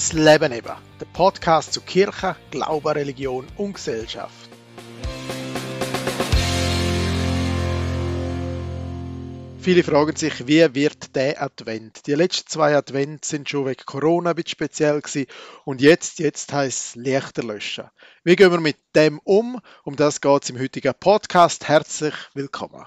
Das Leben eben, der Podcast zu Kirche, Glaube, Religion und Gesellschaft. Viele fragen sich, wie wird der Advent? Die letzten zwei Advent sind schon wegen Corona ein bisschen speziell gewesen und jetzt, jetzt heißt es Lichter löschen. Wie gehen wir mit dem um? Um das geht es im heutigen Podcast. Herzlich willkommen.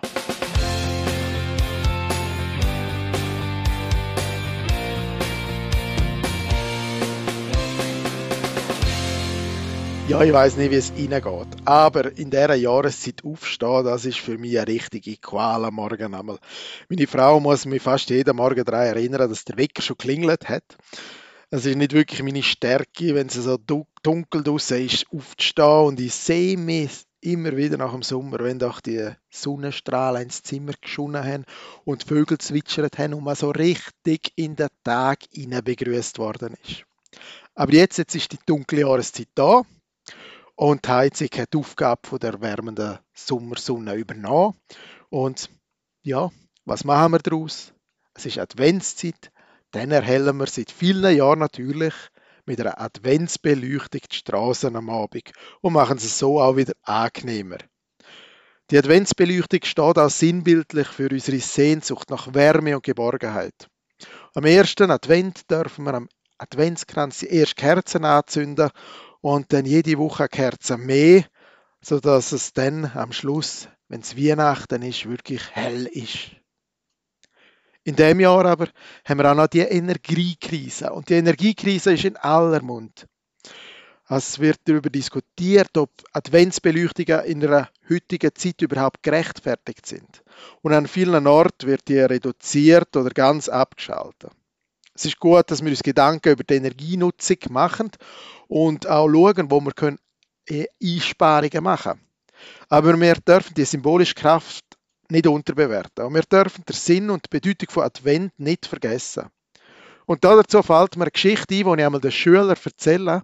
Ja, ich weiß nicht, wie es Ihnen geht. Aber in dieser Jahreszeit aufstehen, das ist für mich eine richtige Qual am Morgen einmal. Meine Frau muss mich fast jeden Morgen daran erinnern, dass der Wecker schon klingelt hat. Es ist nicht wirklich meine Stärke, wenn es so dunkel draußen ist, aufzustehen. Und ich sehe mich immer wieder nach dem Sommer, wenn doch die Sonnenstrahlen ins Zimmer geschonnen haben und die Vögel zwitschert haben und man so richtig in den Tag hinein begrüßt worden ist. Aber jetzt, jetzt ist die dunkle Jahreszeit da und die Heizung hat die Aufgabe von der wärmenden Sommersonne übernommen. Und ja, was machen wir daraus? Es ist Adventszeit, dann erhellen wir seit vielen Jahren natürlich mit einer Adventsbeleuchtung die Straßen am Abend und machen es so auch wieder angenehmer. Die Adventsbeleuchtung steht auch sinnbildlich für unsere Sehnsucht nach Wärme und Geborgenheit. Am ersten Advent dürfen wir am Adventskranz die erste Kerzen anzünden und dann jede Woche Kerzen mehr, sodass es dann am Schluss, wenn es Weihnachten ist, wirklich hell ist. In dem Jahr aber haben wir auch noch die Energiekrise. Und die Energiekrise ist in aller Mund. Es wird darüber diskutiert, ob Adventsbeleuchtungen in der heutigen Zeit überhaupt gerechtfertigt sind. Und an vielen Orten wird die reduziert oder ganz abgeschaltet. Es ist gut, dass wir uns Gedanken über die Energienutzung machen und auch schauen, wo wir können äh, Einsparungen machen können. Aber wir dürfen die symbolische Kraft nicht unterbewerten. Und wir dürfen den Sinn und die Bedeutung von Advent nicht vergessen. Und dazu fällt mir eine Geschichte ein, die ich einmal den Schülern erzähle.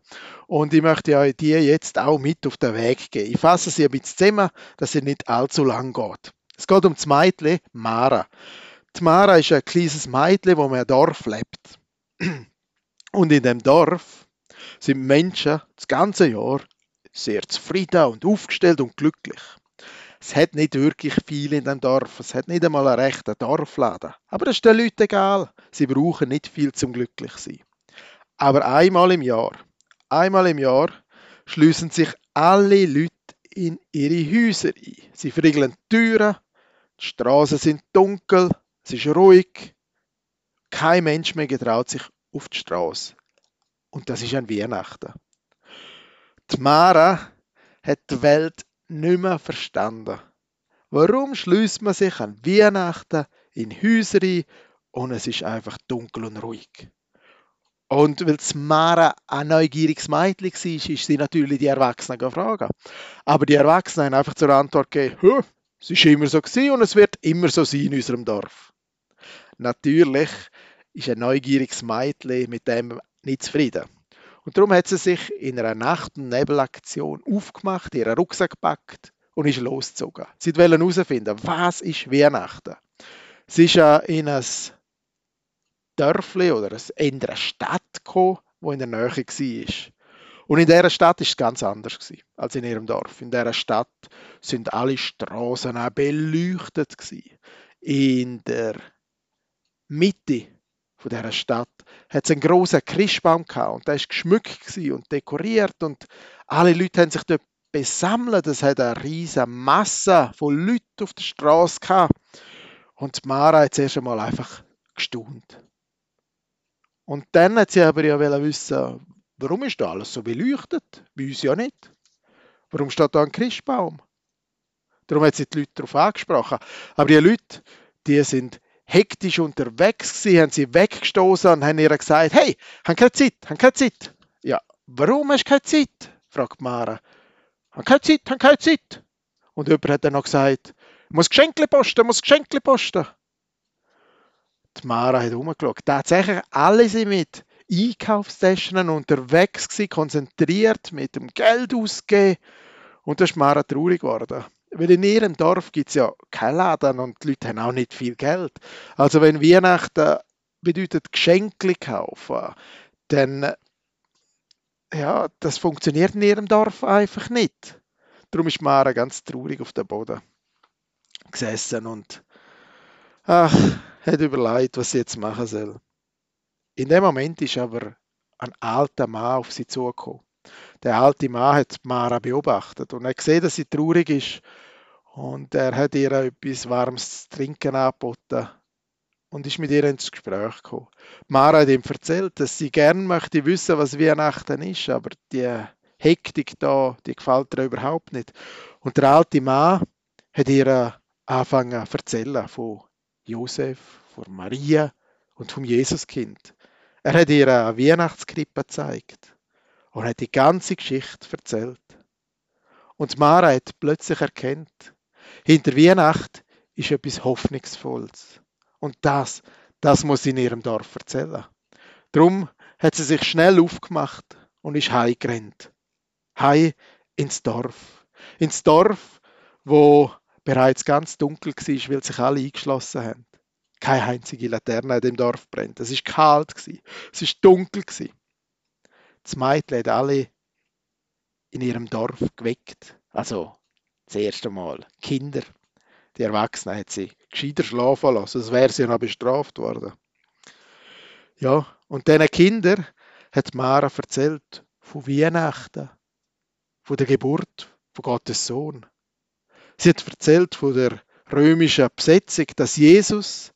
Und ich möchte euch die jetzt auch mit auf den Weg geben. Ich fasse sie ein bisschen zusammen, dass sie nicht allzu lang geht. Es geht um das Mädchen Mara. Die Mara ist ein kleines Mädchen, wo in einem Dorf lebt. Und in dem Dorf sind Menschen das ganze Jahr sehr zufrieden und aufgestellt und glücklich. Es hat nicht wirklich viel in dem Dorf. Es hat nicht einmal einen rechten Dorfladen. Aber das ist den Leuten egal. Sie brauchen nicht viel zum glücklich sein. Aber einmal im Jahr, einmal im Jahr schließen sich alle Leute in ihre Häuser ein. Sie verriegeln die Türen, die Straßen sind dunkel, es ist ruhig. Kein Mensch mehr getraut sich auf die Straße. Und das ist an Weihnachten. Die Mara hat die Welt nicht mehr verstanden. Warum schließt man sich an Weihnachten in Häuser ein und es ist einfach dunkel und ruhig? Und weil Mara ein neugieriges Mädchen war, ist sie natürlich die Erwachsenen gefragt. Aber die Erwachsenen haben einfach zur Antwort gegeben, es ist immer so und es wird immer so sein in unserem Dorf. Natürlich ist ein neugieriges Mädchen mit dem nicht zufrieden. Und darum hat sie sich in einer Nacht- und Nebelaktion aufgemacht, ihren Rucksack gepackt und ist losgezogen. Sie wollte herausfinden, was ist Weihnachten. Sie ist in ein Dörfli oder in eine Stadt gekommen, die in der Nähe war. Und in dieser Stadt war es ganz anders als in ihrem Dorf. In dieser Stadt sind alle Straßen auch beleuchtet. In der Mitte von dieser Stadt hat es einen großen Christbaum gehabt und der ist geschmückt und dekoriert und alle Leute haben sich dort besammelt. Es hat eine riesige Masse von Leuten auf der Straße gehabt. Und Mara hat zuerst einmal einfach gestaunt. Und dann hat sie aber ja wissen, warum ist da alles so beleuchtet? Bei uns ja nicht. Warum steht da ein Christbaum? Darum hat sie die Leute darauf angesprochen. Aber die Leute, die sind hektisch unterwegs gewesen, haben sie weggestoßen und haben ihr gesagt, hey, haben keine Zeit, haben keine Zeit. Ja, warum hast du keine Zeit? fragt Mara. Haben keine Zeit, haben keine Zeit. Und jemand hat dann noch gesagt, muss Geschenkle posten, muss Geschenkle posten. Die Mara hat umgeschaut. Tatsächlich, alle sind mit Einkaufstaschen unterwegs gewesen, konzentriert mit dem Geld ausgeben. Und da ist Mara traurig geworden. Weil in ihrem Dorf gibt es ja keinen Laden und die Leute haben auch nicht viel Geld. Also wenn Weihnachten bedeutet Geschenke kaufen, dann ja, das funktioniert in ihrem Dorf einfach nicht. Darum ist Mara ganz traurig auf dem Boden gesessen und ach, hat überlegt, was sie jetzt machen soll. In dem Moment ist aber ein alter Mann auf sie zugekommen. Der alte Mann hat Mara beobachtet und er gesehen, dass sie traurig ist und er hat ihr etwas Warmes zu trinken angeboten und ist mit ihr ins Gespräch gekommen. Mara hat ihm erzählt, dass sie gern möchte wissen, was Weihnachten ist, aber die Hektik da, die gefällt ihr überhaupt nicht. Und der alte Mann hat ihr angefangen zu erzählen von Josef, von Maria und vom Jesuskind. Er hat ihr eine Weihnachtskrippe gezeigt und hat die ganze Geschichte erzählt. Und Mara hat plötzlich erkannt, hinter Weihnacht ist etwas Hoffnungsvolles. Und das, das muss sie in ihrem Dorf erzählen. Drum hat sie sich schnell aufgemacht und ist heimgerannt. Heim ins Dorf. Ins Dorf, wo bereits ganz dunkel war, weil sich alle eingeschlossen haben. Keine einzige Laterne in dem Dorf brennt. Es ist kalt, es ist dunkel. Das Mädchen hat alle in ihrem Dorf geweckt. Also, das erste Mal. Kinder. Die Erwachsenen hat sie gescheiter schlafen lassen, sonst wäre sie noch bestraft worden. Ja, und diesen Kindern hat Mara erzählt von Weihnachten, von der Geburt von Gottes Sohn. Sie hat erzählt von der römischen Besetzung, dass Jesus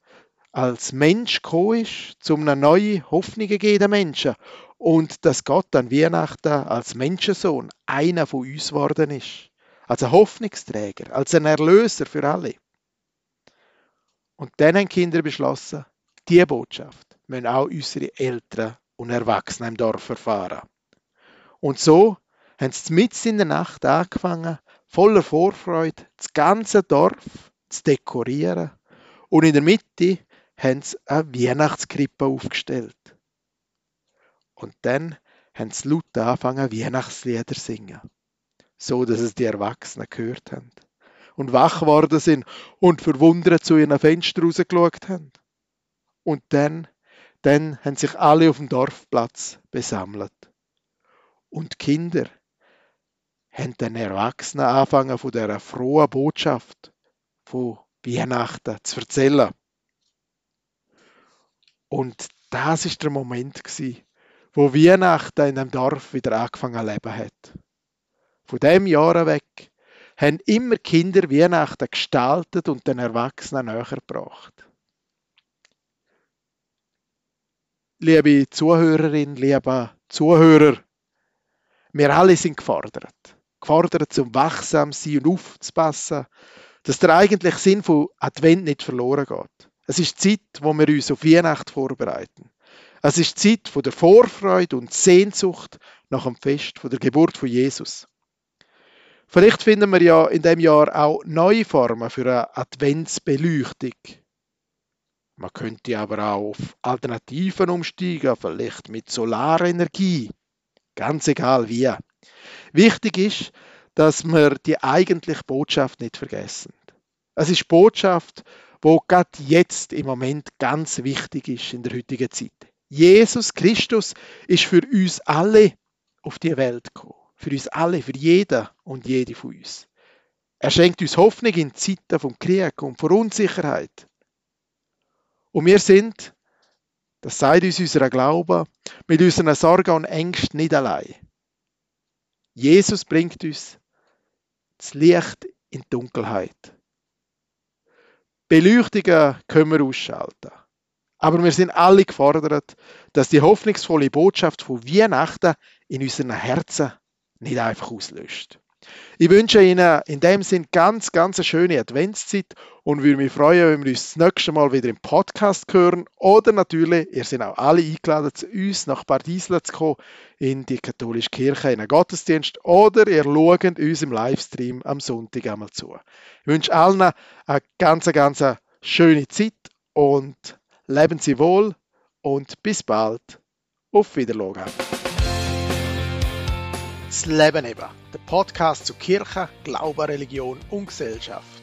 als Mensch gekommen ist, um eine neue Hoffnung zu geben Menschen und dass Gott an Weihnachten als Menschensohn einer von uns geworden ist als ein Hoffnungsträger, als ein Erlöser für alle. Und dann haben Kinder beschlossen, diese Botschaft müssen auch unsere Eltern und Erwachsenen im Dorf erfahren. Und so haben sie mitten in der Nacht angefangen, voller Vorfreude das ganze Dorf zu dekorieren. Und in der Mitte haben sie eine Weihnachtskrippe aufgestellt. Und dann haben sie laut angefangen, Weihnachtslieder zu singen so dass es die Erwachsenen gehört haben und wach geworden sind und verwundert zu ihren Fenstern rausgeschaut haben. Und dann, dann haben sich alle auf dem Dorfplatz besammelt. Und Kinder haben den Erwachsenen angefangen von dieser frohen Botschaft von Weihnachten zu erzählen. Und das ist der Moment wo Weihnachten in dem Dorf wieder angefangen zu leben hat von dem Jahr weg, haben immer Kinder Weihnachten gestaltet und den Erwachsenen näher gebracht. Liebe Zuhörerin, liebe Zuhörer, wir alle sind gefordert. Gefordert zum wachsam sein und aufzupassen, dass der eigentliche Sinn von Advent nicht verloren geht. Es ist Zeit, wo wir uns auf Weihnacht vorbereiten. Es ist Zeit von der Vorfreude und Sehnsucht nach dem Fest von der Geburt von Jesus. Vielleicht finden wir ja in dem Jahr auch neue Formen für eine Adventsbeleuchtung. Man könnte aber auch auf Alternativen umsteigen, vielleicht mit Solarenergie. Ganz egal wie. Wichtig ist, dass wir die eigentliche Botschaft nicht vergessen. Es ist Botschaft, wo gerade jetzt im Moment ganz wichtig ist in der heutigen Zeit. Jesus Christus ist für uns alle auf die Welt gekommen. Für uns alle, für jeden und jede von uns. Er schenkt uns Hoffnung in Zeiten von Krieg und von Unsicherheit. Und wir sind, das sagt uns unser Glaube, mit unseren Sorgen und Ängsten nicht allein. Jesus bringt uns das Licht in die Dunkelheit. Beleuchtungen können wir ausschalten. Aber wir sind alle gefordert, dass die hoffnungsvolle Botschaft von Weihnachten in unseren Herzen nicht einfach auslöscht. Ich wünsche Ihnen in dem Sinn ganz, ganz eine schöne Adventszeit und würde mich freuen, wenn wir uns das nächste Mal wieder im Podcast hören. Oder natürlich, ihr seid auch alle eingeladen, zu uns nach Bad Isla zu kommen, in die katholische Kirche, in einen Gottesdienst. Oder ihr schaut uns im Livestream am Sonntag einmal zu. Ich wünsche allen eine ganz, ganz schöne Zeit und leben Sie wohl und bis bald. Auf Wiedersehen. Das Leben eben, der Podcast zu Kirche, Glaube, Religion und Gesellschaft.